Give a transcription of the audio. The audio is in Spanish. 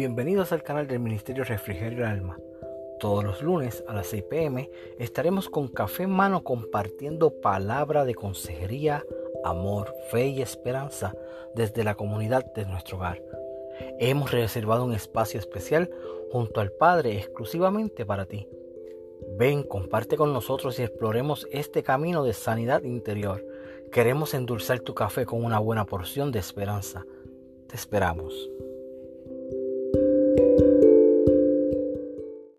Bienvenidos al canal del Ministerio Refrigerio Alma. Todos los lunes a las 6 pm estaremos con café en mano compartiendo palabra de consejería, amor, fe y esperanza desde la comunidad de nuestro hogar. Hemos reservado un espacio especial junto al Padre exclusivamente para ti. Ven, comparte con nosotros y exploremos este camino de sanidad interior. Queremos endulzar tu café con una buena porción de esperanza. Te esperamos.